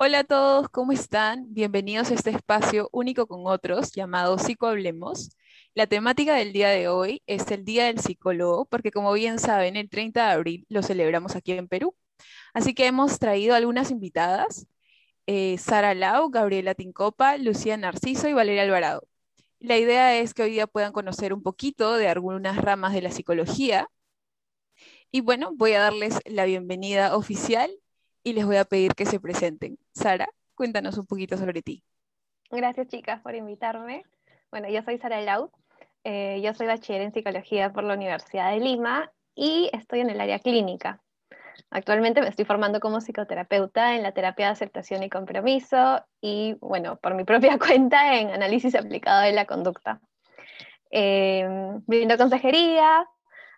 Hola a todos, ¿cómo están? Bienvenidos a este espacio único con otros llamado Psicohablemos. La temática del día de hoy es el Día del Psicólogo, porque como bien saben, el 30 de abril lo celebramos aquí en Perú. Así que hemos traído algunas invitadas, eh, Sara Lau, Gabriela Tincopa, Lucía Narciso y Valeria Alvarado. La idea es que hoy día puedan conocer un poquito de algunas ramas de la psicología. Y bueno, voy a darles la bienvenida oficial y les voy a pedir que se presenten. Sara, cuéntanos un poquito sobre ti. Gracias chicas por invitarme. Bueno, yo soy Sara Lau, eh, yo soy bachiller en psicología por la Universidad de Lima y estoy en el área clínica. Actualmente me estoy formando como psicoterapeuta en la terapia de aceptación y compromiso y, bueno, por mi propia cuenta en análisis aplicado de la conducta. Eh, brindo consejería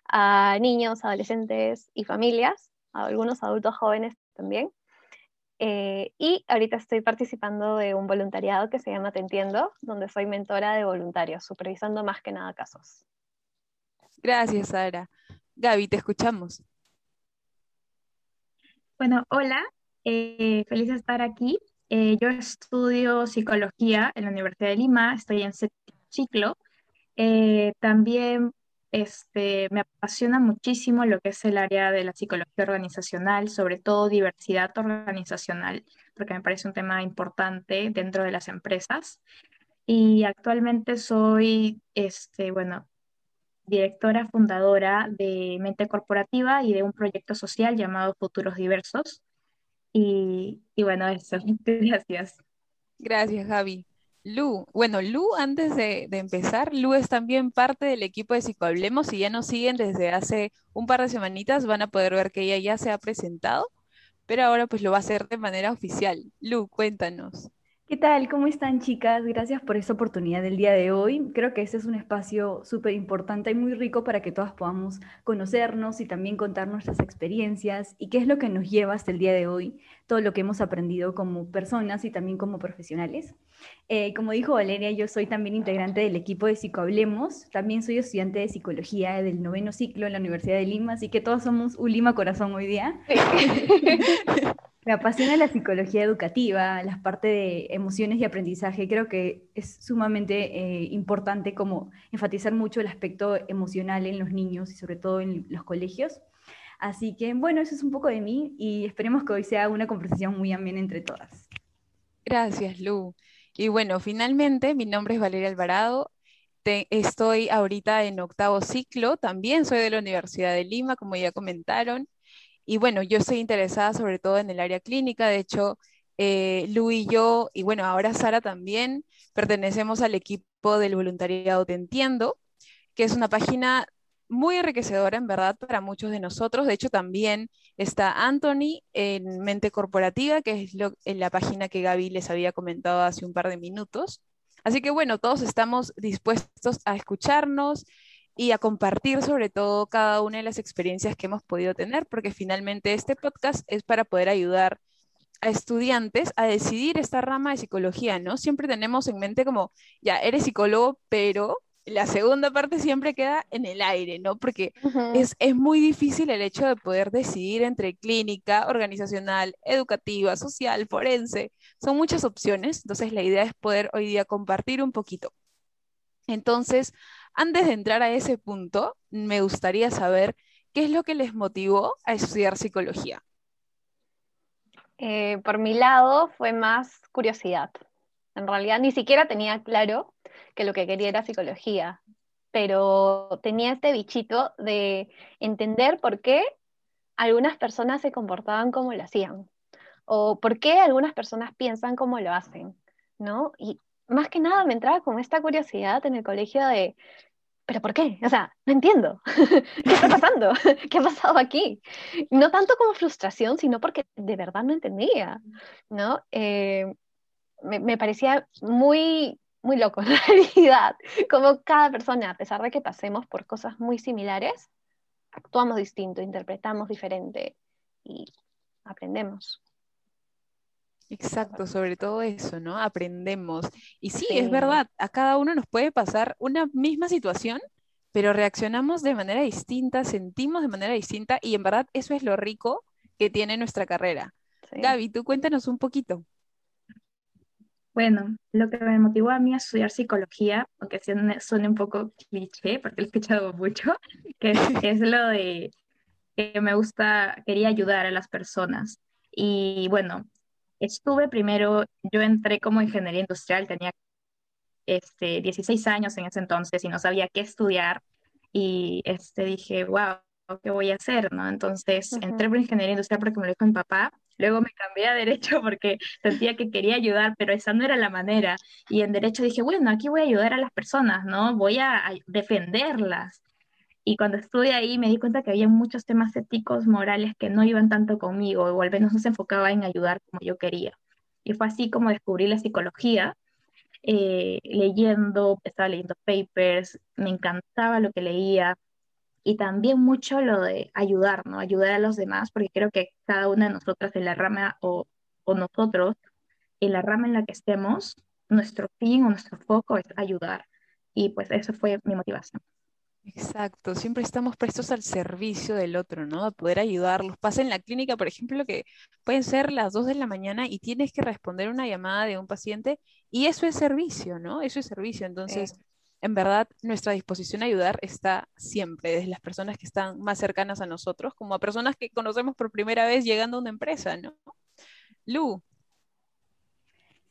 a niños, adolescentes y familias, a algunos adultos jóvenes también. Eh, y ahorita estoy participando de un voluntariado que se llama Te Entiendo, donde soy mentora de voluntarios, supervisando más que nada casos. Gracias, Sara. Gaby, te escuchamos. Bueno, hola, eh, feliz de estar aquí. Eh, yo estudio psicología en la Universidad de Lima, estoy en séptimo ciclo. también este, me apasiona muchísimo lo que es el área de la psicología organizacional, sobre todo diversidad organizacional, porque me parece un tema importante dentro de las empresas. Y actualmente soy, este, bueno, directora fundadora de Mente Corporativa y de un proyecto social llamado Futuros Diversos. Y, y bueno, eso. Gracias. Gracias, Javi. Lu, bueno, Lu, antes de, empezar, Lu es también parte del equipo de Psicohablemos. Si ya nos siguen desde hace un par de semanitas, van a poder ver que ella ya se ha presentado, pero ahora pues lo va a hacer de manera oficial. Lu, cuéntanos. ¿Qué tal? ¿Cómo están chicas? Gracias por esta oportunidad del día de hoy. Creo que este es un espacio súper importante y muy rico para que todas podamos conocernos y también contar nuestras experiencias y qué es lo que nos lleva hasta el día de hoy, todo lo que hemos aprendido como personas y también como profesionales. Eh, como dijo Valeria, yo soy también integrante del equipo de Psicohablemos. También soy estudiante de psicología del noveno ciclo en la Universidad de Lima, así que todos somos un Lima corazón hoy día. Me apasiona la psicología educativa, las partes de emociones y aprendizaje. Creo que es sumamente eh, importante como enfatizar mucho el aspecto emocional en los niños y sobre todo en los colegios. Así que bueno, eso es un poco de mí y esperemos que hoy sea una conversación muy amena entre todas. Gracias, Lu. Y bueno, finalmente, mi nombre es Valeria Alvarado. estoy ahorita en octavo ciclo, también soy de la Universidad de Lima, como ya comentaron. Y bueno, yo estoy interesada sobre todo en el área clínica, de hecho, eh, Lu y yo, y bueno, ahora Sara también, pertenecemos al equipo del voluntariado Te Entiendo, que es una página muy enriquecedora, en verdad, para muchos de nosotros. De hecho, también está Anthony en Mente Corporativa, que es la página que Gaby les había comentado hace un par de minutos. Así que bueno, todos estamos dispuestos a escucharnos y a compartir sobre todo cada una de las experiencias que hemos podido tener, porque finalmente este podcast es para poder ayudar a estudiantes a decidir esta rama de psicología, ¿no? Siempre tenemos en mente como, ya, eres psicólogo, pero la segunda parte siempre queda en el aire, ¿no? Porque es, es, muy difícil el hecho de poder decidir entre clínica, organizacional, educativa, social, forense. Son muchas opciones, entonces la idea es poder hoy día compartir un poquito. Entonces, antes de entrar a ese punto, me gustaría saber qué es lo que les motivó a estudiar psicología. Eh, por mi lado fue más curiosidad. En realidad ni siquiera tenía claro que lo que quería era psicología, pero tenía este bichito de entender por qué algunas personas se comportaban como lo hacían, o por qué algunas personas piensan como lo hacen, ¿no? Y más que nada me entraba con esta curiosidad en el colegio de, ¿pero por qué? O sea, no entiendo. ¿Qué está pasando? ¿Qué ha pasado aquí? No tanto como frustración, sino porque de verdad no entendía, ¿no? Eh, me, parecía muy, muy loco, en realidad, como cada persona, a pesar de que pasemos por cosas muy similares, actuamos distinto, interpretamos diferente y aprendemos. Exacto, sobre todo eso, ¿no? Aprendemos. Y sí, es verdad, a cada uno nos puede pasar una misma situación, pero reaccionamos de manera distinta, sentimos de manera distinta y en verdad eso es lo rico que tiene nuestra carrera. Gaby, tú cuéntanos un poquito. Bueno, lo que me motivó a mí a estudiar psicología, aunque suene, un poco cliché, porque lo he escuchado mucho, que es, lo de que me gusta, quería ayudar a las personas. Y bueno, estuve primero, yo entré como ingeniería industrial, tenía este, 16 años en ese entonces y no sabía qué estudiar. Y este, dije, wow, ¿qué voy a hacer? ¿no? Entonces entré por ingeniería industrial porque me lo dijo mi papá. Luego me cambié a derecho porque sentía que quería ayudar, pero esa no era la manera. Y en derecho dije, bueno, aquí voy a ayudar a las personas, ¿no? Voy a, defenderlas. Y cuando estuve ahí me di cuenta que había muchos temas éticos, morales que no iban tanto conmigo, o al menos no se enfocaba en ayudar como yo quería. Y fue así como descubrí la psicología, eh, leyendo, estaba leyendo papers, me encantaba lo que leía, y también mucho lo de ayudar, ¿no? Ayudar a los demás, porque creo que cada una de nosotras en la rama o, o nosotros, en la rama en la que estemos, nuestro fin o nuestro foco es ayudar. Y pues eso fue mi motivación. Exacto, siempre estamos prestos al servicio del otro, ¿no? A poder ayudarlos. Pasa en la clínica, por ejemplo, que pueden ser las 2 de la mañana y tienes que responder una llamada de un paciente y eso es servicio, ¿no? Eso es servicio. Entonces, en verdad nuestra disposición a ayudar está siempre, desde las personas que están más cercanas a nosotros, como a personas que conocemos por primera vez llegando a una empresa, ¿no? Lu.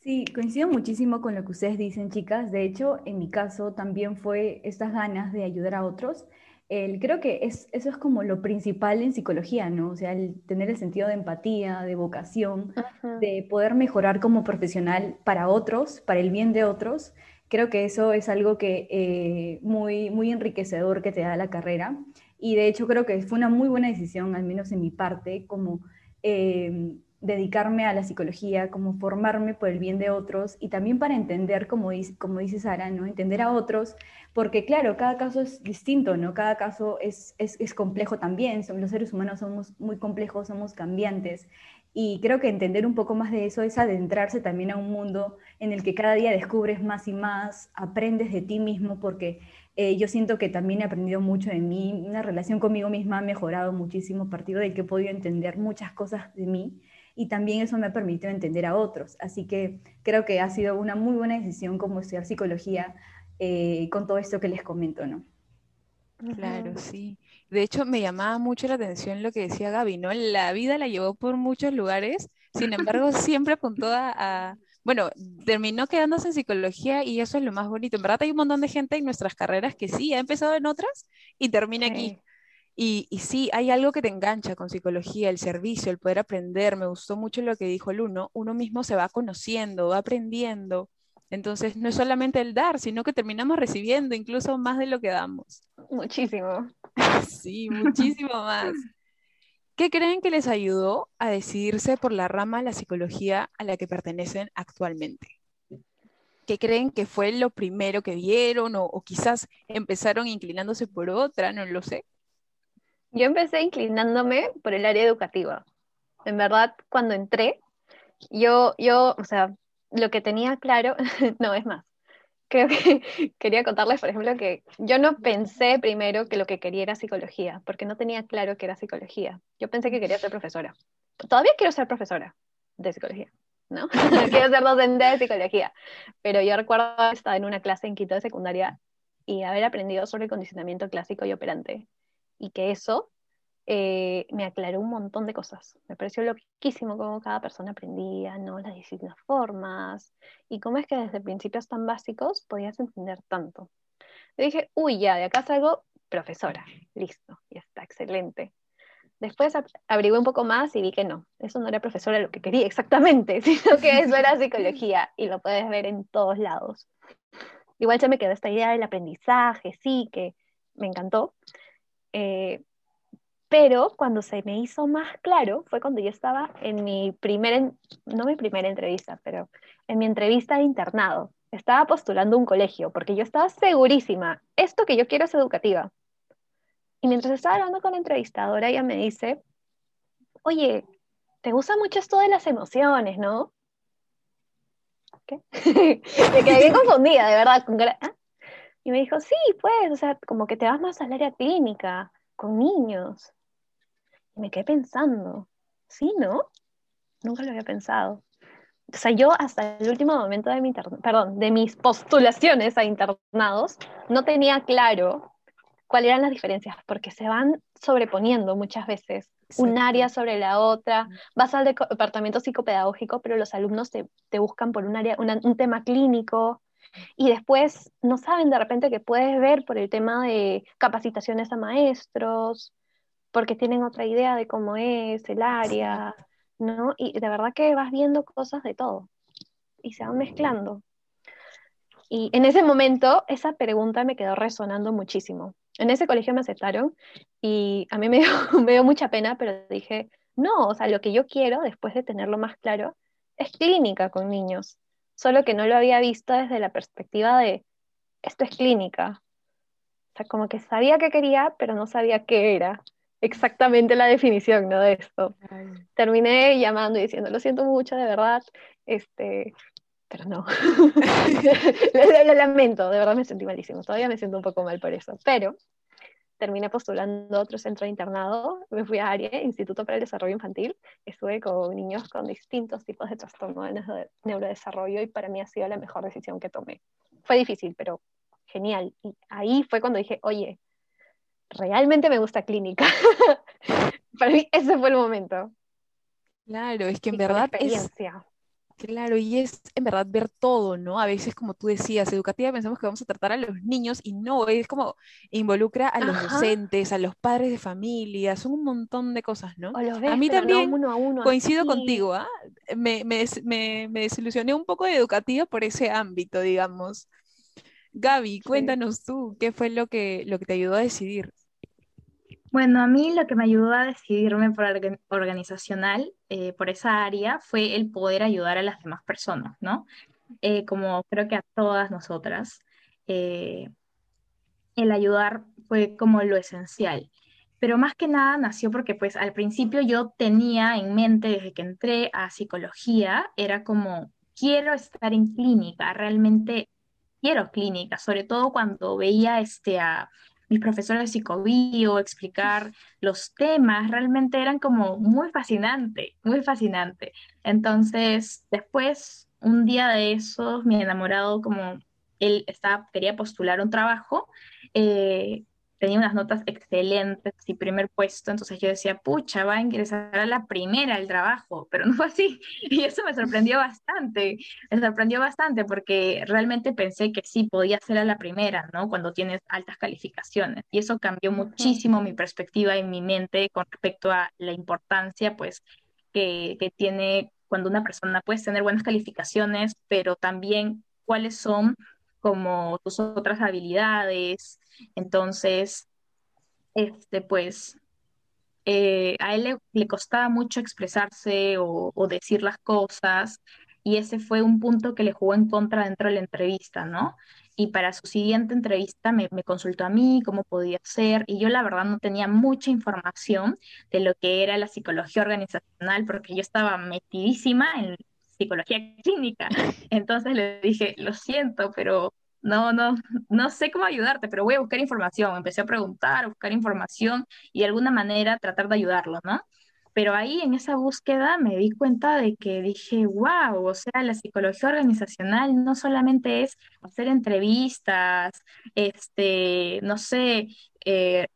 Sí, coincido muchísimo con lo que ustedes dicen, chicas. De hecho, en mi caso también fue estas ganas de ayudar a otros. creo que es, eso es como lo principal en psicología, ¿no? O sea, el tener el sentido de empatía, de vocación, de poder mejorar como profesional para otros, para el bien de otros Creo que eso es algo que eh, muy, muy enriquecedor que te da la carrera y de hecho creo que fue una muy buena decisión, al menos en mi parte, como eh, dedicarme a la psicología, como formarme por el bien de otros y también para entender, como dice, como dice Sara, ¿no? entender a otros, porque claro, cada caso es distinto, ¿no? cada caso es, es, es complejo también, los seres humanos somos muy complejos, somos cambiantes y creo que entender un poco más de eso es adentrarse también a un mundo en el que cada día descubres más y más, aprendes de ti mismo, porque eh, yo siento que también he aprendido mucho de mí, una relación conmigo misma ha mejorado muchísimo a partir de que he podido entender muchas cosas de mí y también eso me ha permitido entender a otros. Así que creo que ha sido una muy buena decisión como estudiar psicología eh, con todo esto que les comento, ¿no? Claro, sí. De hecho, me llamaba mucho la atención lo que decía Gaby, ¿no? La vida la llevó por muchos lugares, sin embargo, siempre apuntó a, bueno, terminó quedándose en psicología y eso es lo más bonito. En verdad hay un montón de gente en nuestras carreras que sí, ha empezado en otras y termina aquí. Y, y, sí, hay algo que te engancha con psicología, el servicio, el poder aprender. Me gustó mucho lo que dijo el uno. Uno mismo se va conociendo, va aprendiendo. Entonces, no es solamente el dar, sino que terminamos recibiendo incluso más de lo que damos. Muchísimo. sí, muchísimo más. ¿Qué creen que les ayudó a decidirse por la rama de la psicología a la que pertenecen actualmente? ¿Qué creen que fue lo primero que vieron o, o quizás empezaron inclinándose por otra? No lo sé. Yo empecé inclinándome por el área educativa. En verdad, cuando entré, yo, yo, o sea, lo que tenía claro, no, es más, creo que quería contarles, por ejemplo, que yo no pensé primero que lo que quería era psicología, porque no tenía claro que era psicología. Yo pensé que quería ser profesora. Todavía quiero ser profesora de psicología, ¿no? quiero ser docente de psicología. Pero yo recuerdo estar en una clase en quinto de secundaria y haber aprendido sobre condicionamiento clásico y operante. Y que eso eh, me aclaró un montón de cosas. Me pareció loquísimo cómo cada persona aprendía, ¿no? Las distintas formas y cómo es que desde principios tan básicos podías entender tanto. Le dije, uy, ya, de acá salgo profesora, listo, ya está, excelente. Después averigué un poco más y vi que no, eso no era profesora lo que quería exactamente, sino que eso era psicología y lo puedes ver en todos lados. Igual se me quedó esta idea del aprendizaje, sí, que me encantó, eh, pero cuando se me hizo más claro fue cuando yo estaba en mi primera, no mi primera entrevista, pero en mi entrevista de internado. Estaba postulando un colegio porque yo estaba segurísima, esto que yo quiero es educativa. Y mientras estaba hablando con la entrevistadora, ella me dice, oye, ¿te gusta mucho esto de las emociones, no? ¿Qué? me quedé bien confundida, de verdad. ¿ah? Y me dijo, sí, pues, o sea, como que te vas más al área clínica, con niños me quedé pensando, sí, ¿no? Nunca lo había pensado. o sea, yo hasta el último momento de mi, perdón, de mis postulaciones a internados, no tenía claro cuáles eran las diferencias, porque se van sobreponiendo muchas veces un área sobre la otra, vas al departamento psicopedagógico, pero los alumnos te, te buscan por un área, un tema clínico, y después no saben de repente que puedes ver por el tema de capacitaciones a maestros, porque tienen otra idea de cómo es el área, ¿no? Y de verdad que vas viendo cosas de todo y se van mezclando. Y en ese momento esa pregunta me quedó resonando muchísimo. En ese colegio me aceptaron y a mí me dio, mucha pena, pero dije, no, o sea, lo que yo quiero, después de tenerlo más claro, es clínica con niños. Solo que no lo había visto desde la perspectiva de, esto es clínica. O sea, como que sabía que quería, pero no sabía qué era exactamente la definición, ¿no? De esto. Terminé llamando y diciendo, lo siento mucho, de verdad, este, pero no. lo, lamento, de verdad me sentí malísimo. Todavía me siento un poco mal por eso. Pero terminé postulando otro centro de internado. Me fui a ARIE, Instituto para el Desarrollo Infantil. Estuve con niños con distintos tipos de trastornos de neurodesarrollo y para mí ha sido la mejor decisión que tomé. Fue difícil, pero genial. Y ahí fue cuando dije, oye, realmente me gusta clínica. Para mí ese fue el momento. Claro, es que en verdad experiencia. Claro, y es en verdad ver todo, ¿no? A veces, como tú decías, educativa pensamos que vamos a tratar a los niños y no, es como involucra a los docentes, a los padres de familia, son un montón de cosas, ¿no? a mí también coincido contigo, ¿ah? Me, me, me, me, desilusioné un poco de educativa por ese ámbito, digamos. Gaby, cuéntanos tú, ¿qué fue lo que, lo que te ayudó a decidir? Bueno, a mí lo que me ayudó a decidirme por organizacional, eh, por esa área, fue el poder ayudar a las demás personas, ¿no? Eh, como creo que a todas nosotras, eh, el ayudar fue como lo esencial. Pero más que nada nació porque pues al principio yo tenía en mente desde que entré a psicología, era como, quiero estar en clínica, realmente quiero clínica, sobre todo cuando veía este, a mis profesores de psicobio, explicar los temas, realmente eran como muy fascinante, muy fascinante. Entonces, después, un día de esos, mi enamorado, como él estaba, quería postular un trabajo, eh, tenía unas notas excelentes y primer puesto, entonces yo decía, pucha, va a ingresar a la primera el trabajo, pero no fue así. Y eso me sorprendió bastante, me sorprendió bastante porque realmente pensé que sí podía ser a la primera, ¿no? Cuando tienes altas calificaciones. Y eso cambió muchísimo mi perspectiva y mi mente con respecto a la importancia, pues, que, que tiene cuando una persona puede tener buenas calificaciones, pero también cuáles son como tus otras habilidades. Entonces, este, pues, eh, a él le, costaba mucho expresarse o, decir las cosas y ese fue un punto que le jugó en contra dentro de la entrevista, ¿no? Y para su siguiente entrevista me, me, consultó a mí cómo podía ser y yo la verdad no tenía mucha información de lo que era la psicología organizacional porque yo estaba metidísima en psicología clínica. Entonces le dije, lo siento, pero no, no, no sé cómo ayudarte, pero voy a buscar información. Empecé a preguntar, a buscar información y de alguna manera tratar de ayudarlo, ¿no? Pero ahí en esa búsqueda me di cuenta de que dije, wow, o sea, la psicología organizacional no solamente es hacer entrevistas, este, no sé, eh,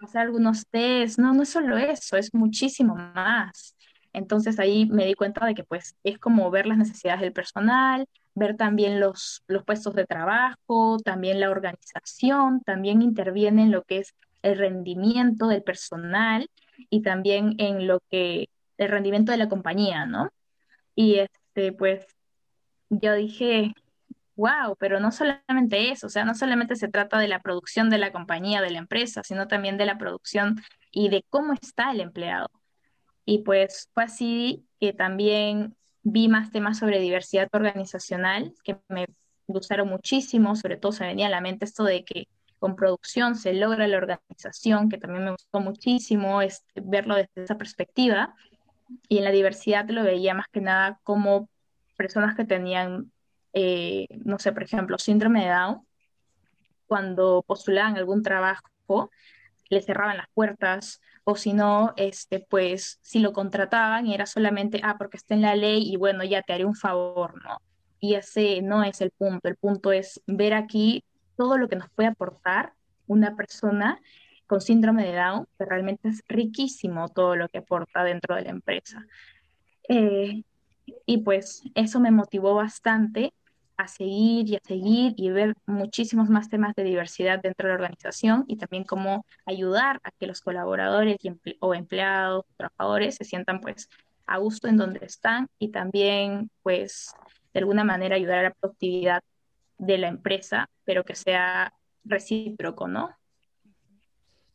hacer algunos test, no, no es solo eso, es muchísimo más. Entonces ahí me di cuenta de que pues es como ver las necesidades del personal, ver también los, los puestos de trabajo, también la organización, también interviene en lo que es el rendimiento del personal y también en lo que el rendimiento de la compañía, ¿no? Y este, pues yo dije, wow, pero no solamente eso, o sea, no solamente se trata de la producción de la compañía, de la empresa, sino también de la producción y de cómo está el empleado. Y pues fue así que también vi más temas sobre diversidad organizacional que me gustaron muchísimo, sobre todo se venía a la mente esto de que con producción se logra la organización, que también me gustó muchísimo este, verlo desde esa perspectiva. Y en la diversidad lo veía más que nada como personas que tenían, eh, no sé, por ejemplo, síndrome de Down, cuando postulaban algún trabajo, le cerraban las puertas o si no, este, pues si lo contrataban era solamente, ah, porque está en la ley y bueno, ya te haré un favor, ¿no? Y ese no es el punto, el punto es ver aquí todo lo que nos puede aportar una persona con síndrome de Down, que realmente es riquísimo todo lo que aporta dentro de la empresa. Eh, y pues eso me motivó bastante a seguir y a seguir y ver muchísimos más temas de diversidad dentro de la organización y también cómo ayudar a que los colaboradores o empleados, trabajadores se sientan pues a gusto en donde están y también pues de alguna manera ayudar a la productividad de la empresa, pero que sea recíproco, ¿no?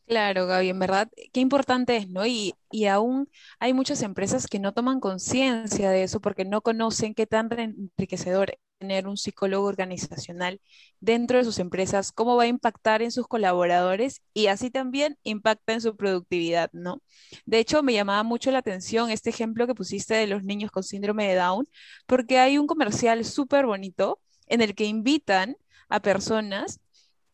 Claro, Gaby, en verdad, qué importante es, ¿no? Y, y aún hay muchas empresas que no toman conciencia de eso porque no conocen qué tan enriquecedor tener un psicólogo organizacional dentro de sus empresas, cómo va a impactar en sus colaboradores y así también impacta en su productividad, ¿no? De hecho, me llamaba mucho la atención este ejemplo que pusiste de los niños con síndrome de Down, porque hay un comercial súper bonito en el que invitan a personas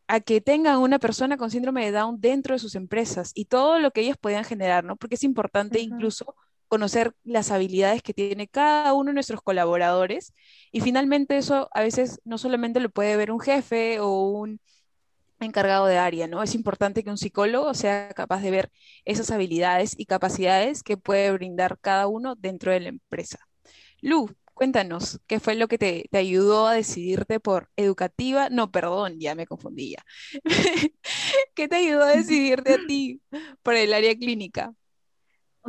a que tengan una persona con síndrome de Down dentro de sus empresas y todo lo que ellos puedan generar, ¿no? Porque es importante incluso conocer las habilidades que tiene cada uno de nuestros colaboradores y finalmente eso a veces no solamente lo puede ver un jefe o un encargado de área, ¿no? Es importante que un psicólogo sea capaz de ver esas habilidades y capacidades que puede brindar cada uno dentro de la empresa. Lu, Cuéntanos, ¿qué fue lo que te, ayudó a decidirte por educativa? No, perdón, ya me confundía. ¿Qué te ayudó a decidirte a ti por el área clínica?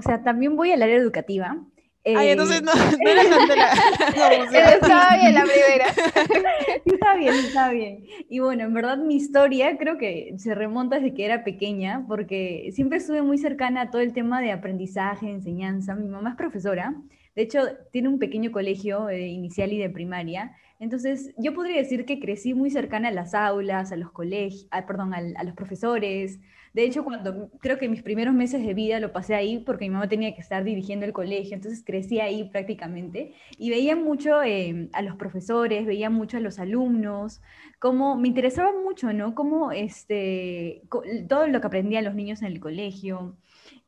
O sea, también voy al área educativa. Ay, entonces no, no era tanto la... estaba bien la primera. está bien, está bien. Y bueno, en verdad mi historia creo que se remonta desde que era pequeña, porque siempre estuve muy cercana a todo el tema de aprendizaje, enseñanza. Mi mamá es profesora, de hecho, tiene un pequeño colegio eh, inicial y de primaria. Entonces, yo podría decir que crecí muy cercana a las aulas, a los colegios, perdón, a, los profesores. De hecho, cuando creo que mis primeros meses de vida lo pasé ahí porque mi mamá tenía que estar dirigiendo el colegio, entonces crecí ahí prácticamente y veía mucho eh, a los profesores, veía mucho a los alumnos, como me interesaba mucho, ¿no? Como este, todo lo que aprendían los niños en el colegio.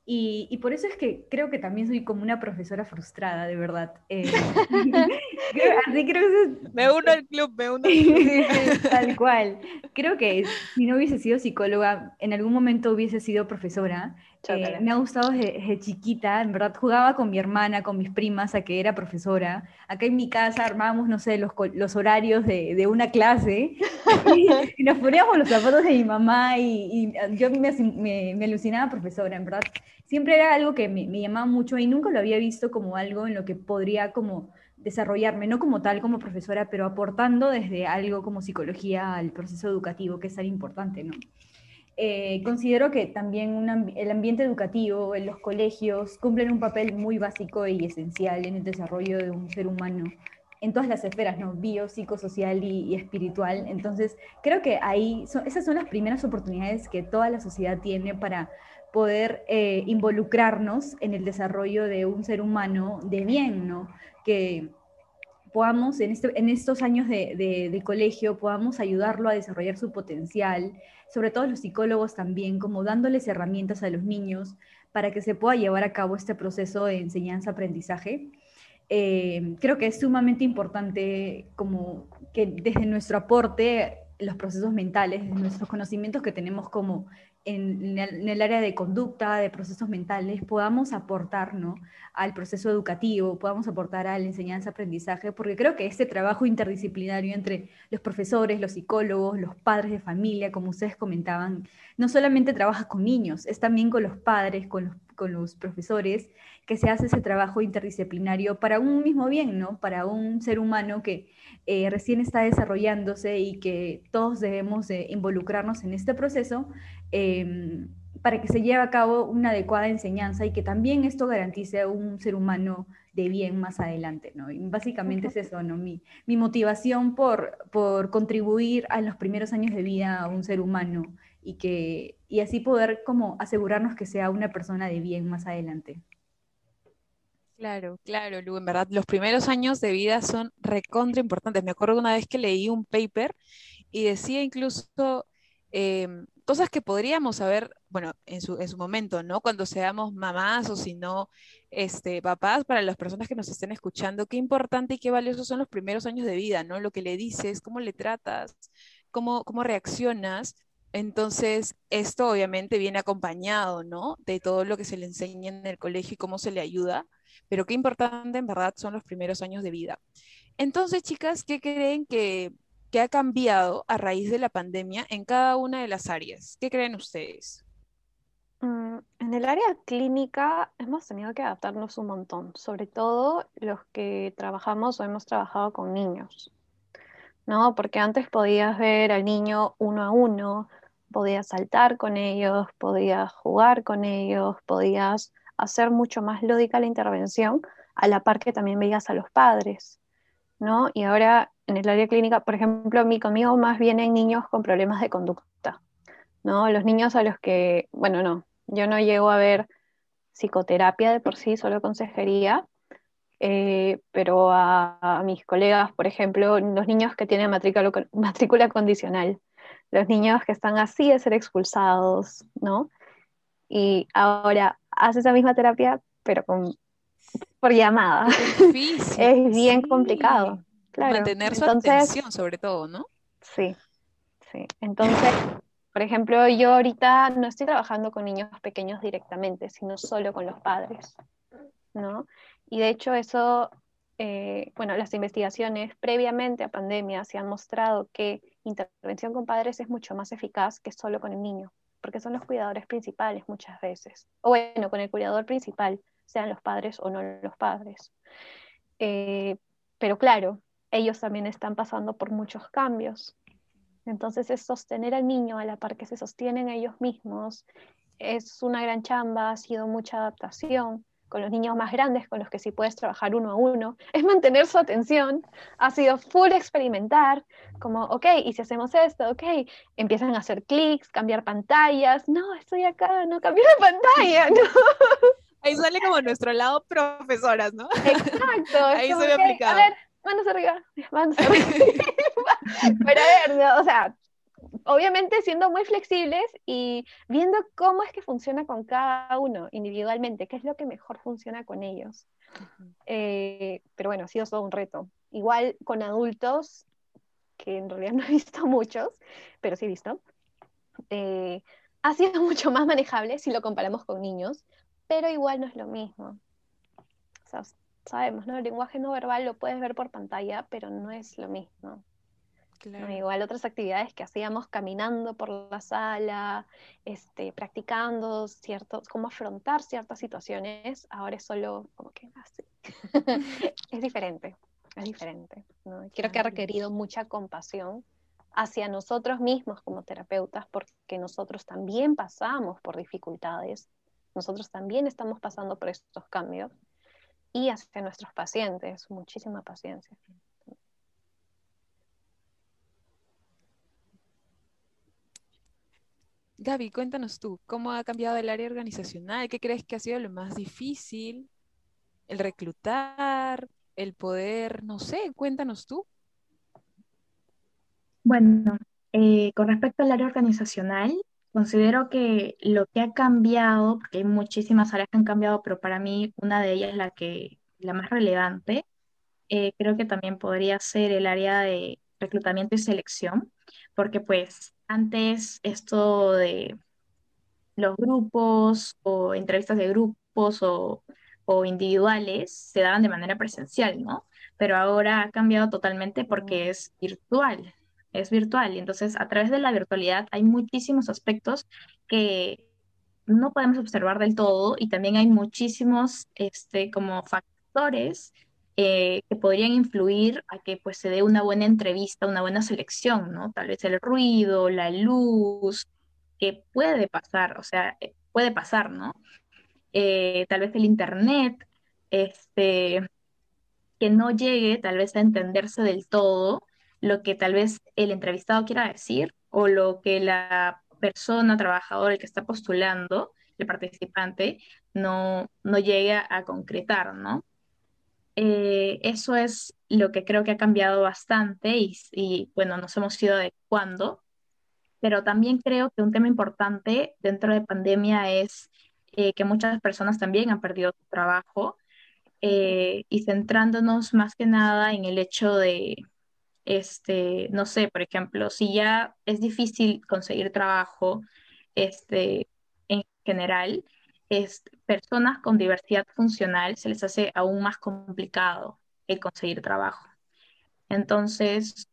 Y, por eso es que creo que también soy como una profesora frustrada, de verdad. Eh, así creo que Me uno al club, me uno al club. Tal cual. Creo que si no hubiese sido psicóloga, en algún momento hubiese sido profesora. Eh, me ha gustado desde, chiquita, en verdad jugaba con mi hermana, con mis primas, a que era profesora. Acá en mi casa armábamos, no sé, los, los horarios de, de, una clase y, nos poníamos los zapatos de mi mamá y, y yo me, me, me, alucinaba profesora, en verdad. Siempre era algo que me, me, llamaba mucho y nunca lo había visto como algo en lo que podría como desarrollarme, no como tal como profesora, pero aportando desde algo como psicología al proceso educativo, que es tan importante, ¿no? Eh, considero que también el ambiente educativo en los colegios cumplen un papel muy básico y esencial en el desarrollo de un ser humano en todas las esferas, ¿no? Bio, psicosocial y, espiritual. Entonces, creo que ahí, esas son las primeras oportunidades que toda la sociedad tiene para poder eh, involucrarnos en el desarrollo de un ser humano de bien, ¿no? Que podamos, en, este, en estos años de, de colegio, podamos ayudarlo a desarrollar su potencial, sobre todo los psicólogos también, como dándoles herramientas a los niños para que se pueda llevar a cabo este proceso de enseñanza-aprendizaje. Eh, creo que es sumamente importante como que desde nuestro aporte, los procesos mentales, nuestros conocimientos que tenemos como en, el, área de conducta, de procesos mentales, podamos aportar ¿no? al proceso educativo, podamos aportar a la enseñanza-aprendizaje, porque creo que este trabajo interdisciplinario entre los profesores, los psicólogos, los padres de familia, como ustedes comentaban, no solamente trabaja con niños, es también con los padres, con los, con los profesores, que se hace ese trabajo interdisciplinario para un mismo bien, ¿no? para un ser humano que eh, recién está desarrollándose y que todos debemos de involucrarnos en este proceso em, para que se lleve a cabo una adecuada enseñanza y que también esto garantice un ser humano de bien más adelante, ¿no? Básicamente es eso, ¿no? Mi, mi motivación por, por contribuir a los primeros años de vida a un ser humano y, que, y así poder como asegurarnos que sea una persona de bien más adelante. Claro, claro, Lu, en verdad, los primeros años de vida son recontra importantes. Me acuerdo una vez que leí un paper y decía incluso, em, cosas que podríamos saber, bueno, en su, en su momento, ¿no? Cuando seamos mamás o si no, este, papás, para las personas que nos estén escuchando, qué importante y qué valiosos son los primeros años de vida, ¿no? Lo que le dices, cómo le tratas, cómo, cómo reaccionas. Entonces, esto obviamente viene acompañado, ¿no? De todo lo que se le enseña en el colegio y cómo se le ayuda, pero qué importante en verdad son los primeros años de vida. Entonces, chicas, ¿qué creen que ¿Qué ha cambiado a raíz de la pandemia en cada una de las áreas? ¿Qué creen ustedes? Mm, en el área clínica hemos tenido que adaptarnos un montón, sobre todo los que trabajamos o hemos trabajado con niños, ¿no? Porque antes podías ver al niño uno a uno, podías saltar con ellos, podías jugar con ellos, podías hacer mucho más lúdica la intervención, a la par que también veías a los padres, ¿no? Y ahora en el área clínica, por ejemplo, a mí conmigo más vienen niños con problemas de conducta, ¿no? Los niños a los que, bueno, no, yo no llego a ver psicoterapia de por sí, solo consejería, eh, pero a, mis colegas, por ejemplo, los niños que tienen matrícula, matrícula condicional, los niños que están así de ser expulsados, ¿no? Y ahora hace esa misma terapia, pero con, por llamada. es bien complicado. Mantener su atención sobre todo, ¿no? Sí, sí. Entonces, por ejemplo, yo ahorita no estoy trabajando con niños pequeños directamente, sino solo con los padres, ¿no? Y de hecho eso, eh, bueno, las investigaciones previamente a pandemia se han mostrado que intervención con padres es mucho más eficaz que solo con el niño, porque son los cuidadores principales muchas veces. O bueno, con el cuidador principal, sean los padres o no los padres. Eh, pero claro, ellos también están pasando por muchos cambios. Entonces es sostener al niño a la par que se sostienen ellos mismos. Es una gran chamba, ha sido mucha adaptación con los niños más grandes con los que sí puedes trabajar uno a uno, es mantener su atención, ha sido full experimentar, como, ok, y si hacemos esto, ok, empiezan a hacer clics, cambiar pantallas, no, estoy acá, no cambiar de pantalla, no. Ahí sale como nuestro lado profesoras, ¿no? Exacto. Ahí se ve aplicado. A ver, manos arriba, manos arriba. Pero a ver, o sea, obviamente siendo muy flexibles y viendo cómo es que funciona con cada uno individualmente, qué es lo que mejor funciona con ellos. Eh, pero bueno, ha sido todo un reto. Igual con adultos, que en realidad no he visto muchos, pero sí he visto, eh, ha sido mucho más manejable si lo comparamos con niños, pero igual no es lo mismo. O sea, sabemos, ¿no? El lenguaje no verbal lo puedes ver por pantalla, pero no es lo mismo. Igual otras actividades que hacíamos caminando por la sala, este, practicando ciertos, cómo afrontar ciertas situaciones, ahora es solo como que así. es diferente, es diferente. Creo que ha requerido mucha compasión hacia nosotros mismos como terapeutas, porque nosotros también pasamos por dificultades, nosotros también estamos pasando por estos cambios y hacia nuestros pacientes. Muchísima paciencia. Gaby, cuéntanos tú, ¿cómo ha cambiado el área organizacional? ¿Qué crees que ha sido lo más difícil? ¿El reclutar? ¿El poder? No sé, cuéntanos tú. Bueno, eh, con respecto al área organizacional, Considero que lo que ha cambiado, porque hay muchísimas áreas que han cambiado, pero para mí una de ellas la que la más relevante, eh, creo que también podría ser el área de reclutamiento y selección, porque pues antes esto de los grupos o entrevistas de grupos o, o individuales se daban de manera presencial, ¿no? Pero ahora ha cambiado totalmente porque es virtual es virtual y entonces a través de la virtualidad hay muchísimos aspectos que no podemos observar del todo y también hay muchísimos este, como factores eh, que podrían influir a que pues se dé una buena entrevista, una buena selección, ¿no? Tal vez el ruido, la luz, que puede pasar, o sea, eh, puede pasar, ¿no? Eh, tal vez el internet, este, que no llegue tal vez a entenderse del todo lo que tal vez el entrevistado quiera decir o lo que la persona, trabajadora, el que está postulando, el participante, no, no llegue a, concretar, ¿no? Eh, eso es lo que creo que ha cambiado bastante y, y, bueno, nos hemos ido adecuando pero también creo que un tema importante dentro de pandemia es eh, que muchas personas también han perdido su trabajo eh, y centrándonos más que nada en el hecho de, este, no sé, por ejemplo, si ya es difícil conseguir trabajo, este, en general, personas con diversidad funcional se les hace aún más complicado el conseguir trabajo. Entonces,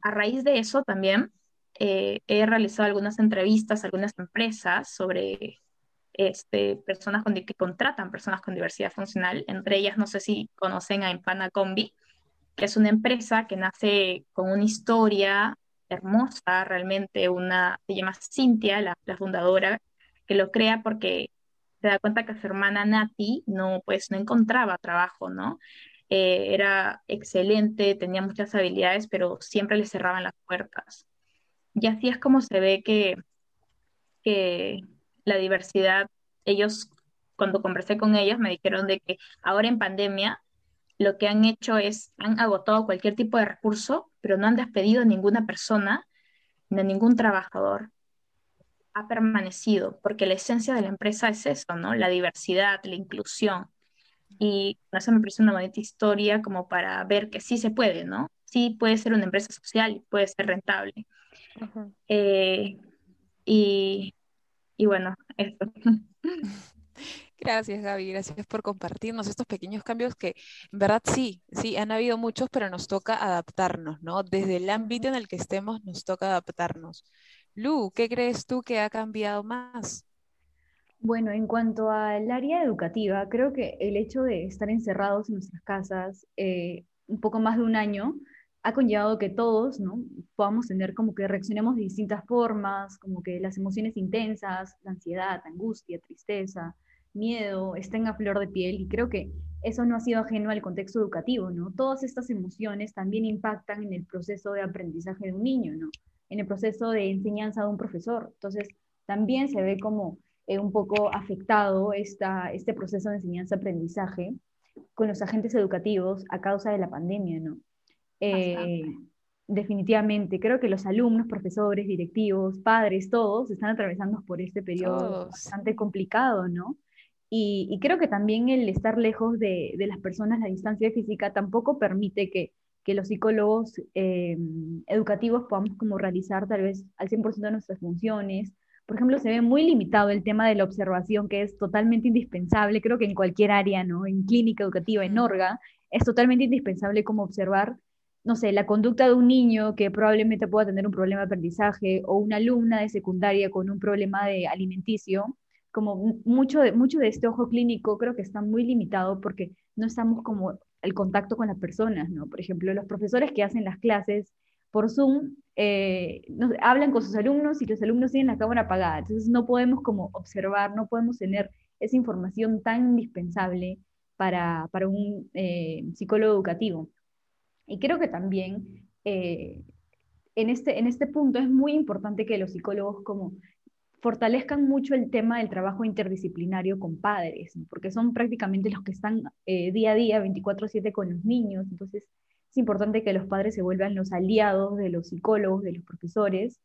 a raíz de eso también eh, he realizado algunas entrevistas a algunas empresas sobre este, personas con, que contratan personas con diversidad funcional. Entre ellas, no sé si conocen a Empana Combi, que es una empresa que nace con una historia hermosa, realmente una, se llama Cintia, la, fundadora, que lo crea porque se da cuenta que su hermana Nati no, pues, no encontraba trabajo, ¿no? Eh, era excelente, tenía muchas habilidades, pero siempre le cerraban las puertas. Y así es como se ve que, que la diversidad, ellos, cuando conversé con ellos, me dijeron de que ahora en pandemia lo que han hecho es, han agotado cualquier tipo de recurso, pero no han despedido a ninguna persona ni a ningún trabajador. Ha permanecido, porque la esencia de la empresa es eso, ¿no? La diversidad, la inclusión. Y eso me parece una bonita historia como para ver que sí se puede, ¿no? Sí puede ser una empresa social y puede ser rentable. Eh, y, y bueno, eso. Gracias, Gaby. Gracias por compartirnos estos pequeños cambios que, en verdad, sí, sí, han habido muchos, pero nos toca adaptarnos, ¿no? Desde el ámbito en el que estemos, nos toca adaptarnos. Lu, ¿qué crees tú que ha cambiado más? Bueno, en cuanto al área educativa, creo que el hecho de estar encerrados en nuestras casas eh, un poco más de un año ha conllevado que todos, ¿no? Podamos tener como que reaccionemos de distintas formas, como que las emociones intensas, la ansiedad, angustia, tristeza, miedo, estén a flor de piel y creo que eso no ha sido ajeno al contexto educativo, ¿no? Todas estas emociones también impactan en el proceso de aprendizaje de un niño, ¿no? En el proceso de enseñanza de un profesor. Entonces, también se ve como eh, un poco afectado esta, este proceso de enseñanza-aprendizaje con los agentes educativos a causa de la pandemia, ¿no? Eh, definitivamente, creo que los alumnos, profesores, directivos, padres, todos están atravesando por este periodo bastante complicado, ¿no? Y, creo que también el estar lejos de, las personas, la distancia física, tampoco permite que, los psicólogos eh, educativos podamos como realizar tal vez al 100% de nuestras funciones. Por ejemplo, se ve muy limitado el tema de la observación, que es totalmente indispensable, creo que en cualquier área, ¿no? En clínica educativa, en orga, es totalmente indispensable como observar no sé, la conducta de un niño que probablemente pueda tener un problema de aprendizaje o una alumna de secundaria con un problema de alimenticio, como mucho de, mucho de este ojo clínico creo que está muy limitado porque no estamos como el contacto con las personas, ¿no? Por ejemplo, los profesores que hacen las clases por Zoom eh, hablan con sus alumnos y los alumnos tienen la cámara apagada, entonces no podemos como observar, no podemos tener esa información tan indispensable para, para un eh, psicólogo educativo. Y creo que también eh, en, este, en este punto es muy importante que los psicólogos como fortalezcan mucho el tema del trabajo interdisciplinario con padres, porque son prácticamente los que están eh, día a día 24/7 con los niños, entonces es importante que los padres se vuelvan los aliados de los psicólogos, de los profesores,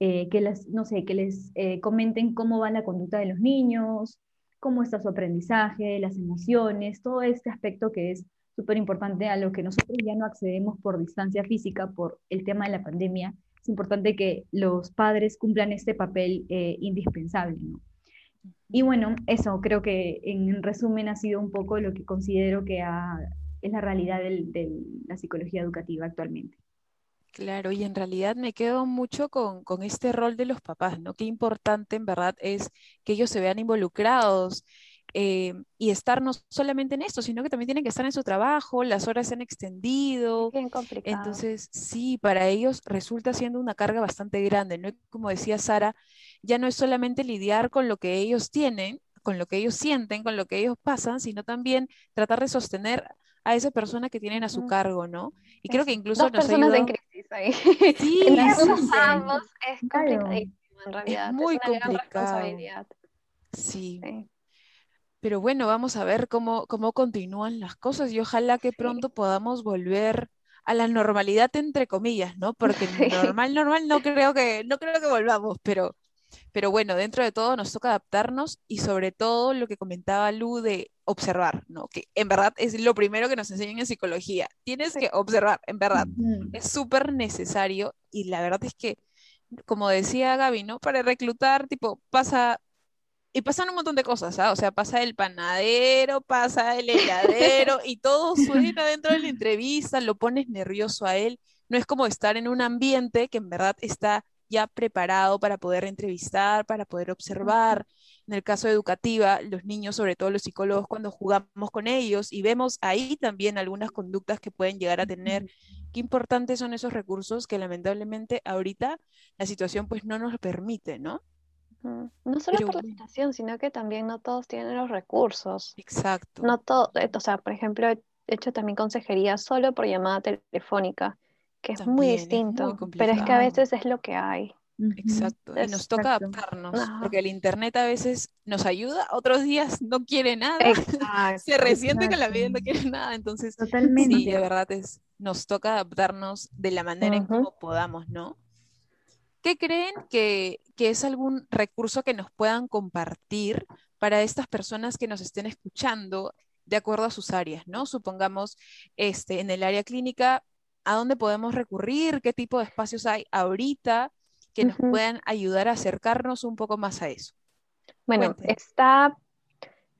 eh, que, las, no sé, que les comenten cómo va la conducta de los niños, cómo está su aprendizaje, las emociones, todo este aspecto que es súper importante a lo que nosotros ya no accedemos por distancia física, por el tema de la pandemia. Es importante que los padres cumplan este papel eh, indispensable. ¿no? Y bueno, eso creo que en resumen ha sido un poco lo que considero que es la realidad de la psicología educativa actualmente. Claro, y en realidad me quedo mucho con, con, este rol de los papás, ¿no? Qué importante en verdad es que ellos se vean involucrados eh, y estar no solamente en esto, sino que también tienen que estar en su trabajo, las horas se han extendido. Bien complicado. Entonces, sí, para ellos resulta siendo una carga bastante grande, ¿no? Como decía Sara, ya no es solamente lidiar con lo que ellos tienen, con lo que ellos sienten, con lo que ellos pasan, sino también tratar de sostener a esa persona que tienen a su cargo, ¿no? Y creo que incluso Dos personas en crisis ahí. Sí, ambos es complicadísimo en realidad. muy es una complicado. sí. Pero bueno, vamos a ver cómo, cómo continúan las cosas y ojalá que pronto podamos volver a la normalidad entre comillas, ¿no? Porque normal, normal no creo que, no creo que volvamos, pero, pero bueno, dentro de todo nos toca adaptarnos y sobre todo lo que comentaba Lu de observar, ¿no? Que en verdad es lo primero que nos enseñan en psicología. Tienes que observar, en verdad. Es súper necesario y la verdad es que, como decía Gaby, ¿no? Para reclutar, tipo, pasa y pasan un montón de cosas, ¿ah? O sea, pasa el panadero, pasa el heladero y todo suena dentro de la entrevista, lo pones nervioso a él. No es como estar en un ambiente que en verdad está ya preparado para poder entrevistar, para poder observar. En el caso educativa, los niños, sobre todo los psicólogos, cuando jugamos con ellos y vemos ahí también algunas conductas que pueden llegar a tener, qué importantes son esos recursos que lamentablemente ahorita la situación pues no nos permite, ¿no? No solo por la situación, sino que también no todos tienen los recursos. Exacto. No todo, eh, o sea, por ejemplo, he hecho también consejería solo por llamada telefónica, que es muy distinto, pero es que a veces es lo que hay. Exacto, y nos toca adaptarnos, porque el internet a veces nos ayuda, otros días no quiere nada, se resiente con la vida y no quiere nada, entonces Totalmente. sí, de verdad es, nos toca adaptarnos de la manera en como podamos, ¿no? ¿Qué creen que, es algún recurso que nos puedan compartir para estas personas que nos estén escuchando de acuerdo a sus áreas, ¿no? Supongamos, este, en el área clínica, ¿a dónde podemos recurrir? ¿Qué tipo de espacios hay ahorita que nos puedan ayudar a acercarnos un poco más a eso? Bueno, está,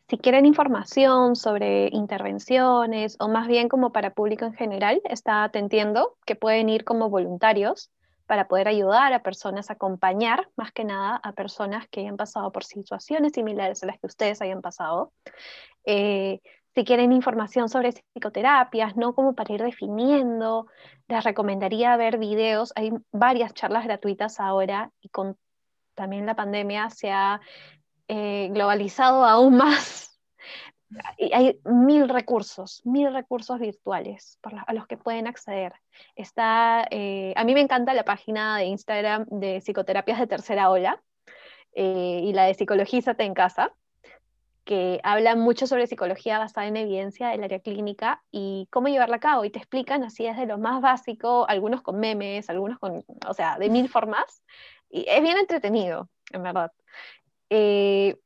si quieren información sobre intervenciones o más bien como para público en general, está atendiendo que pueden ir como voluntarios para poder ayudar a personas, acompañar más que nada a personas que hayan pasado por situaciones similares a las que ustedes hayan pasado. Eh, si quieren información sobre psicoterapias, no como para ir definiendo, les recomendaría ver videos. Hay varias charlas gratuitas ahora y con también la pandemia se ha eh, globalizado aún más hay mil recursos, mil recursos virtuales a los que pueden acceder. Está, eh, a mí me encanta la página de Instagram de psicoterapias de tercera ola eh, y la de Psicologízate en casa, que hablan mucho sobre psicología basada en evidencia del área clínica y cómo llevarla a cabo. Y te explican así desde lo más básico, algunos con memes, algunos con, o sea, de mil formas. Y es bien entretenido, en verdad. Eh,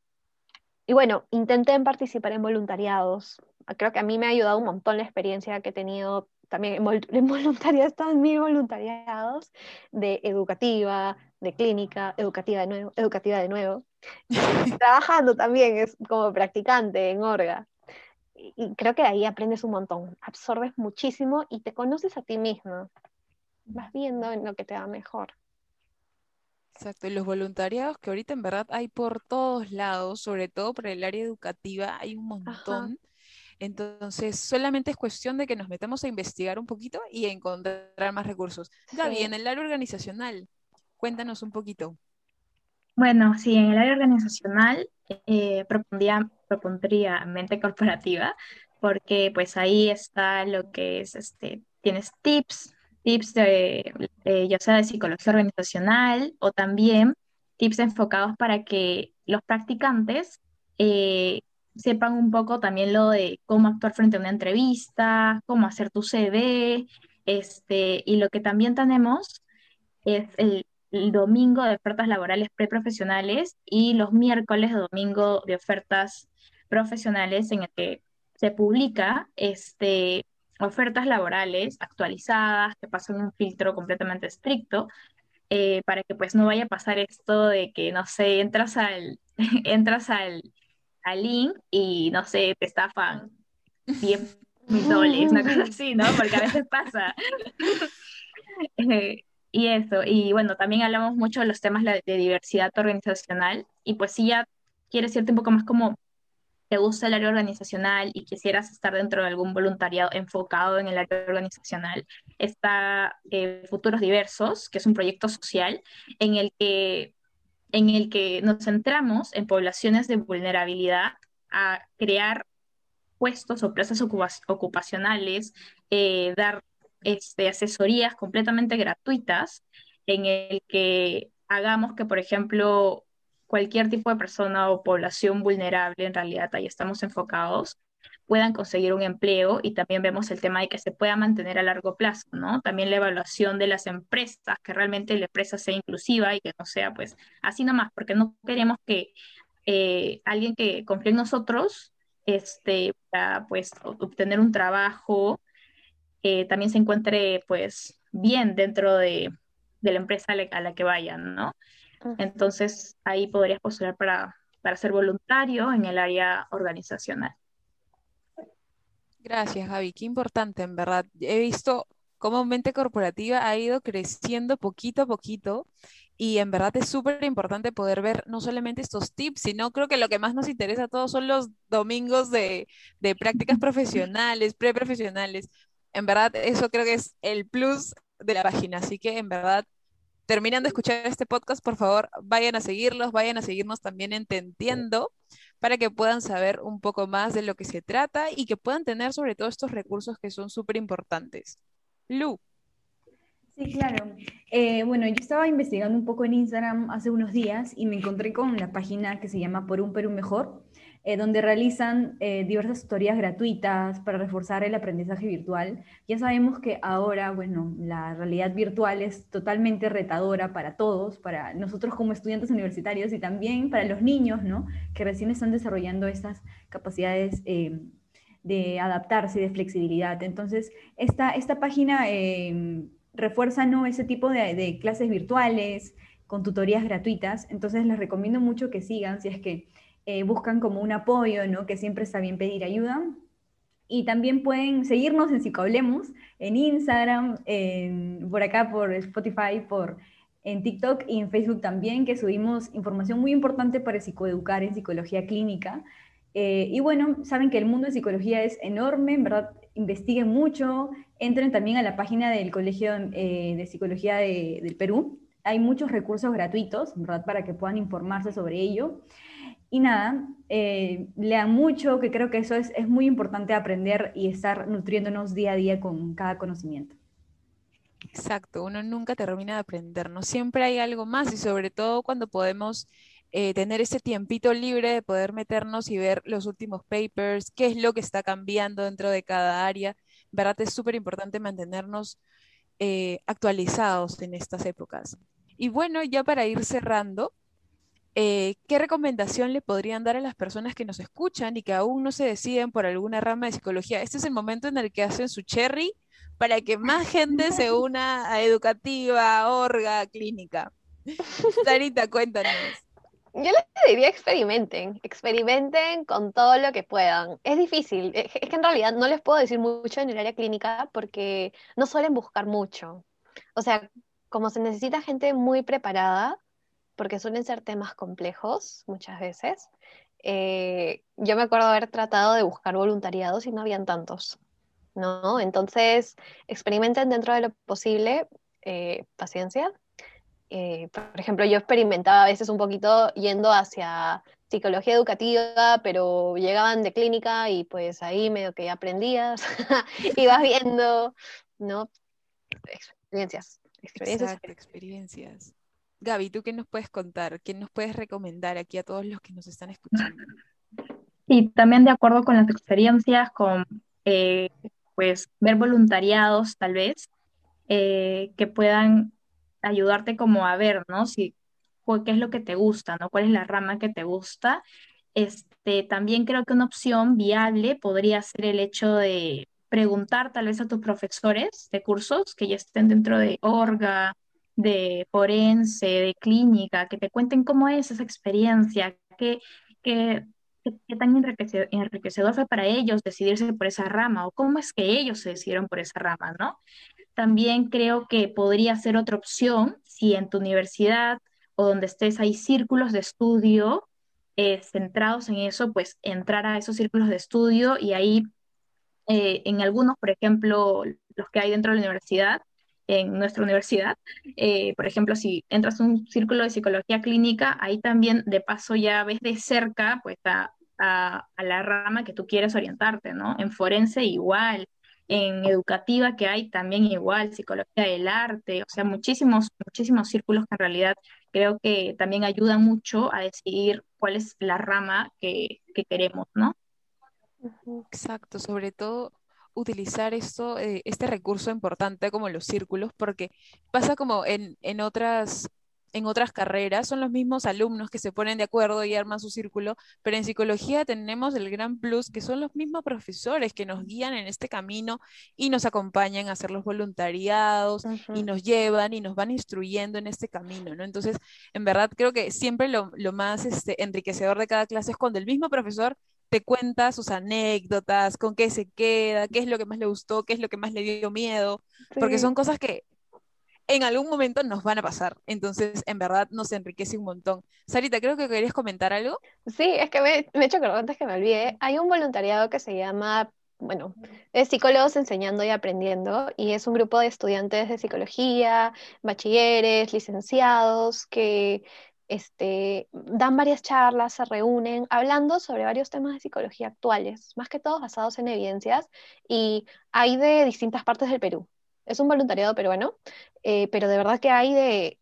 y bueno, intenté participar en voluntariados. Creo que a mí me ha ayudado un montón la experiencia que he tenido también en, voluntariados, están mil voluntariados de educativa, de clínica, educativa de nuevo, educativa de nuevo. Trabajando también es como practicante en Orga. Y creo que ahí aprendes un montón, absorbes muchísimo y te conoces a ti mismo. Vas viendo en lo que te va mejor. Exacto, y los voluntariados que ahorita en verdad hay por todos lados, sobre todo por el área educativa, hay un montón. Entonces, solamente es cuestión de que nos metamos a investigar un poquito y a encontrar más recursos. Gaby, en el área organizacional, cuéntanos un poquito. Bueno, sí, en el área organizacional eh, propondría, propondría mente corporativa, porque pues ahí está lo que es, este, tienes tips, tips de, ya sea de psicología organizacional o también tips enfocados para que los practicantes eh, sepan un poco también lo de cómo actuar frente a una entrevista, cómo hacer tu CV, este, y lo que también tenemos es el, domingo de ofertas laborales preprofesionales y los miércoles de domingo de ofertas profesionales en el que se publica este, ofertas laborales actualizadas, que pasen un filtro completamente estricto, eh, para que pues no vaya a pasar esto de que, no sé, entras al, entras al, al link y, no sé, te estafan 10 mil dólares, una cosa así, ¿no? Porque a veces pasa. Eh, y eso, y bueno, también hablamos mucho de los temas de diversidad organizacional, y pues si ya quieres irte un poco más como te gusta el área organizacional y quisieras estar dentro de algún voluntariado enfocado en el área organizacional, está eh, Futuros Diversos, que es un proyecto social en el que, en el que nos centramos en poblaciones de vulnerabilidad a crear puestos o plazas ocupacionales, eh, dar este, asesorías completamente gratuitas en el que hagamos que, por ejemplo, cualquier tipo de persona o población vulnerable, en realidad ahí estamos enfocados, puedan conseguir un empleo y también vemos el tema de que se pueda mantener a largo plazo, ¿no? También la evaluación de las empresas, que realmente la empresa sea inclusiva y que no sea pues así nomás, porque no queremos que eh, alguien que confíe en nosotros este, para pues obtener un trabajo eh, también se encuentre pues bien dentro de, de la empresa a la, que vayan, ¿no? Entonces ahí podrías postular para, para ser voluntario en el área organizacional. Gracias, Javi. Qué importante, en verdad. He visto cómo mente corporativa ha ido creciendo poquito a poquito y en verdad es súper importante poder ver no solamente estos tips, sino creo que lo que más nos interesa a todos son los domingos de, de prácticas profesionales, preprofesionales. En verdad, eso creo que es el plus de la página. Así que en verdad, terminando de escuchar este podcast, por favor, vayan a seguirlos, vayan a seguirnos también entendiendo para que puedan saber un poco más de lo que se trata y que puedan tener sobre todo estos recursos que son súper importantes. Lu. Sí, claro. Eh, bueno, yo estaba investigando un poco en Instagram hace unos días y me encontré con la página que se llama Por un Perú Mejor, eh, donde realizan eh, diversas tutorías gratuitas para reforzar el aprendizaje virtual. Ya sabemos que ahora, bueno, la realidad virtual es totalmente retadora para todos, para nosotros como estudiantes universitarios y también para los niños, ¿no? Que recién están desarrollando estas capacidades de adaptarse, de flexibilidad. Entonces, esta, esta página refuerza ¿no? ese tipo de, clases virtuales con tutorías gratuitas. Entonces les recomiendo mucho que sigan si es que eh, buscan como un apoyo, ¿no? que siempre está bien pedir ayuda. Y también pueden seguirnos en Psicohablemos, en Instagram, por acá por Spotify, por, en TikTok y en Facebook también, que subimos información muy importante para psicoeducar en psicología clínica. Eh, y bueno, saben que el mundo de psicología es enorme, en verdad, investiguen mucho, entren también a la página del Colegio eh, de Psicología del Perú. Hay muchos recursos gratuitos, ¿verdad?, para que puedan informarse sobre ello. Y nada, eh, lean mucho, que creo que eso es, es muy importante aprender y estar nutriéndonos día a día con cada conocimiento. Exacto, uno nunca termina de aprender, ¿no? Siempre hay algo más y sobre todo cuando podemos eh, tener ese tiempito libre de poder meternos y ver los últimos papers, qué es lo que está cambiando dentro de cada área. ¿Verdad? Es súper importante mantenernos eh, actualizados en estas épocas. Y bueno, ya para ir cerrando, eh, ¿qué recomendación le podrían dar a las personas que nos escuchan y que aún no se deciden por alguna rama de psicología? Este es el momento en el que hacen su cherry para que más gente se una a educativa, orga, clínica. Sarita, cuéntanos. Yo les diría experimenten, experimenten con todo lo que puedan. Es difícil, es que en realidad no les puedo decir mucho en el área clínica porque no suelen buscar mucho. O sea, como se necesita gente muy preparada, porque suelen ser temas complejos muchas veces, eh, yo me acuerdo haber tratado de buscar voluntariados y no habían tantos, ¿no? Entonces, experimenten dentro de lo posible, eh, paciencia, eh, por ejemplo, yo experimentaba a veces un poquito yendo hacia psicología educativa, pero llegaban de clínica y pues ahí medio que aprendías, ibas viendo, ¿no? Experiencias. Experiencias. experiencias. Gaby, ¿tú qué nos puedes contar? ¿Qué nos puedes recomendar aquí a todos los que nos están escuchando? Y también de acuerdo con las experiencias, con eh, pues ver voluntariados tal vez, eh, que puedan ayudarte como a ver, ¿no? Si, qué es lo que te gusta, ¿no? ¿Cuál es la rama que te gusta? Este, también creo que una opción viable podría ser el hecho de preguntar tal vez a tus profesores de cursos que ya estén dentro de orga, de forense, de clínica, que te cuenten cómo es esa experiencia, qué, qué, qué tan enriquecedor, fue para ellos decidirse por esa rama o cómo es que ellos se decidieron por esa rama, ¿no? También creo que podría ser otra opción si en tu universidad o donde estés hay círculos de estudio eh, centrados en eso, pues entrar a esos círculos de estudio y ahí eh, en algunos, por ejemplo, los que hay dentro de la universidad, en nuestra universidad, eh, por ejemplo, si entras a un círculo de psicología clínica, ahí también de paso ya ves de cerca pues a, a, la rama que tú quieres orientarte, ¿no? En forense igual, en educativa que hay también igual, psicología del arte, o sea, muchísimos, muchísimos círculos que en realidad creo que también ayudan mucho a decidir cuál es la rama que, queremos, ¿no? Exacto, sobre todo utilizar esto, eh, este recurso importante como los círculos, porque pasa como en, en otras en otras carreras, son los mismos alumnos que se ponen de acuerdo y arman su círculo, pero en psicología tenemos el gran plus que son los mismos profesores que nos guían en este camino y nos acompañan a hacer los voluntariados y nos llevan y nos van instruyendo en este camino, ¿no? Entonces, en verdad creo que siempre lo, más este, enriquecedor de cada clase es cuando el mismo profesor te cuenta sus anécdotas, con qué se queda, qué es lo que más le gustó, qué es lo que más le dio miedo, porque son cosas que en algún momento nos van a pasar. Entonces, en verdad, nos enriquece un montón. Sarita, creo que querías comentar algo. Sí, es que me, me he hecho que antes que me olvide. Hay un voluntariado que se llama, bueno, es Psicólogos Enseñando y Aprendiendo, y es un grupo de estudiantes de psicología, bachilleres, licenciados, que este, dan varias charlas, se reúnen hablando sobre varios temas de psicología actuales, más que todos basados en evidencias, y hay de distintas partes del Perú. Es un voluntariado peruano, eh, pero de verdad que hay de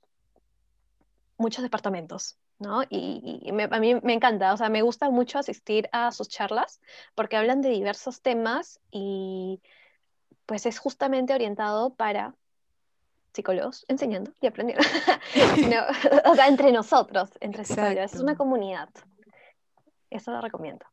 muchos departamentos, ¿no? Y, a mí me encanta, o sea, me gusta mucho asistir a sus charlas porque hablan de diversos temas y pues es justamente orientado para psicólogos enseñando y aprendiendo. o sea, entre nosotros, entre psicólogos, es una comunidad. Eso lo recomiendo.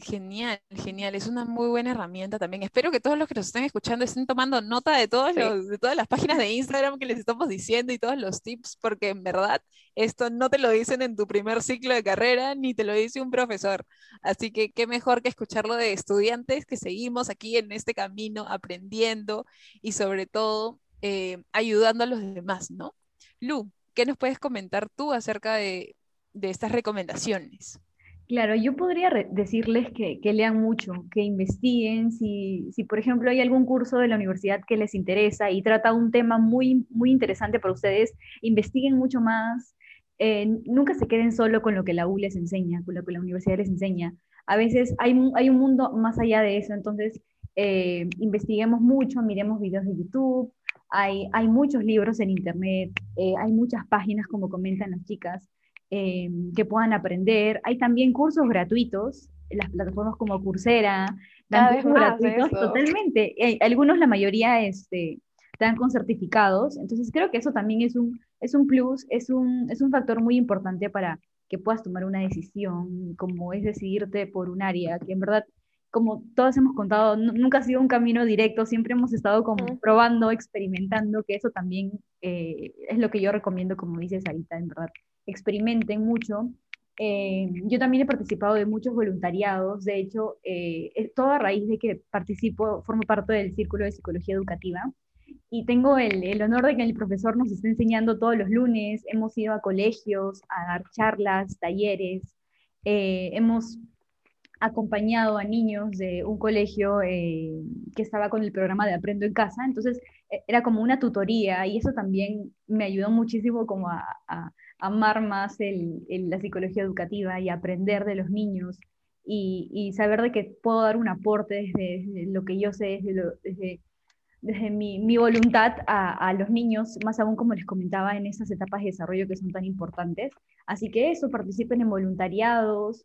Genial, genial. Es una muy buena herramienta también. Espero que todos los que nos estén escuchando estén tomando nota de, todos de todas las páginas de Instagram que les estamos diciendo y todos los tips, porque en verdad esto no te lo dicen en tu primer ciclo de carrera ni te lo dice un profesor. Así que qué mejor que escucharlo de estudiantes que seguimos aquí en este camino aprendiendo y sobre todo eh, ayudando a los demás, ¿no? Lu, ¿qué nos puedes comentar tú acerca de, de estas recomendaciones? Claro, yo podría decirles que, lean mucho, que investiguen, si, si, por ejemplo hay algún curso de la universidad que les interesa y trata un tema muy, muy interesante para ustedes, investiguen mucho más, eh, nunca se queden solo con lo que la U les enseña, con lo que la universidad les enseña. A veces hay, hay un mundo más allá de eso, entonces eh, investiguemos mucho, miremos videos de YouTube, hay, hay muchos libros en Internet, eh, hay muchas páginas como comentan las chicas. Eh, que puedan aprender. Hay también cursos gratuitos, las plataformas como Coursera, dan cursos gratuitos totalmente. algunos, la mayoría, este, dan con certificados. Entonces creo que eso también es un, es un plus, es un, es un factor muy importante para que puedas tomar una decisión, como es decidirte por un área, que en verdad, como todos hemos contado, nunca ha sido un camino directo, siempre hemos estado como probando, experimentando, que eso también eh, es lo que yo recomiendo, como dices ahorita, en verdad experimenten mucho. Eh, yo también he participado de muchos voluntariados, de hecho, eh, es todo a raíz de que participo, formo parte del Círculo de Psicología Educativa y tengo el, el, honor de que el profesor nos esté enseñando todos los lunes, hemos ido a colegios a dar charlas, talleres, eh, hemos acompañado a niños de un colegio que estaba con el programa de Aprendo en Casa, entonces era como una tutoría y eso también me ayudó muchísimo como a amar más la psicología educativa y aprender de los niños y, saber de que puedo dar un aporte desde, lo que yo sé, desde, desde, mi, voluntad a, los niños, más aún como les comentaba en esas etapas de desarrollo que son tan importantes. Así que eso, participen en voluntariados.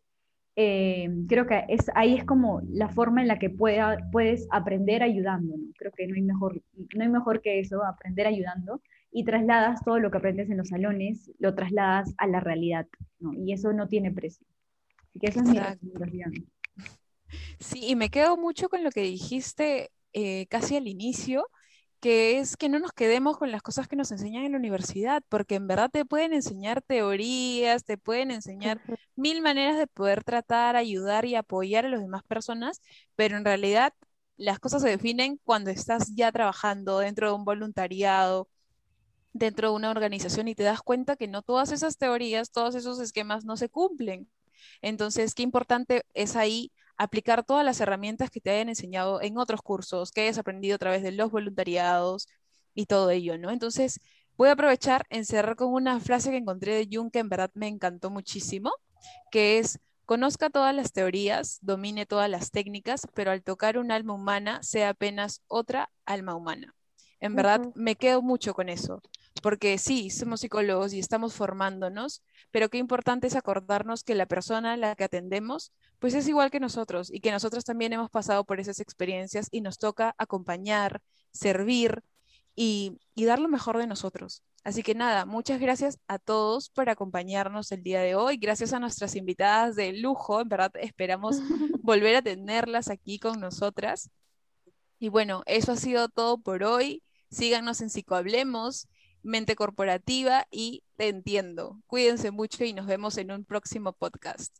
Eh, creo que es, ahí es como la forma en la que pueda, puedes aprender ayudando. Creo que no hay, mejor, no hay mejor que eso, aprender ayudando y trasladas todo lo que aprendes en los salones, lo trasladas a la realidad, ¿no? Y eso no tiene precio. Así que esa es mi recomendación. Sí, y me quedo mucho con lo que dijiste eh, casi al inicio, que es que no nos quedemos con las cosas que nos enseñan en la universidad, porque en verdad te pueden enseñar teorías, te pueden enseñar mil maneras de poder tratar, ayudar y apoyar a las demás personas, pero en realidad las cosas se definen cuando estás ya trabajando dentro de un voluntariado, dentro de una organización y te das cuenta que no todas esas teorías, todos esos esquemas no se cumplen. Entonces, qué importante es ahí aplicar todas las herramientas que te hayan enseñado en otros cursos, que hayas aprendido a través de los voluntariados y todo ello, ¿no? Entonces, voy a aprovechar en cerrar con una frase que encontré de Jung que en verdad me encantó muchísimo, que es, conozca todas las teorías, domine todas las técnicas, pero al tocar un alma humana, sea apenas otra alma humana. En verdad, me quedo mucho con eso porque sí, somos psicólogos y estamos formándonos, pero qué importante es acordarnos que la persona a la que atendemos, pues es igual que nosotros y que nosotros también hemos pasado por esas experiencias y nos toca acompañar, servir y, y dar lo mejor de nosotros. Así que nada, muchas gracias a todos por acompañarnos el día de hoy. Gracias a nuestras invitadas de lujo. En verdad, esperamos volver a tenerlas aquí con nosotras. Y bueno, eso ha sido todo por hoy. Síganos en Psicohablemos, Mente Corporativa y Te Entiendo. Cuídense mucho y nos vemos en un próximo podcast.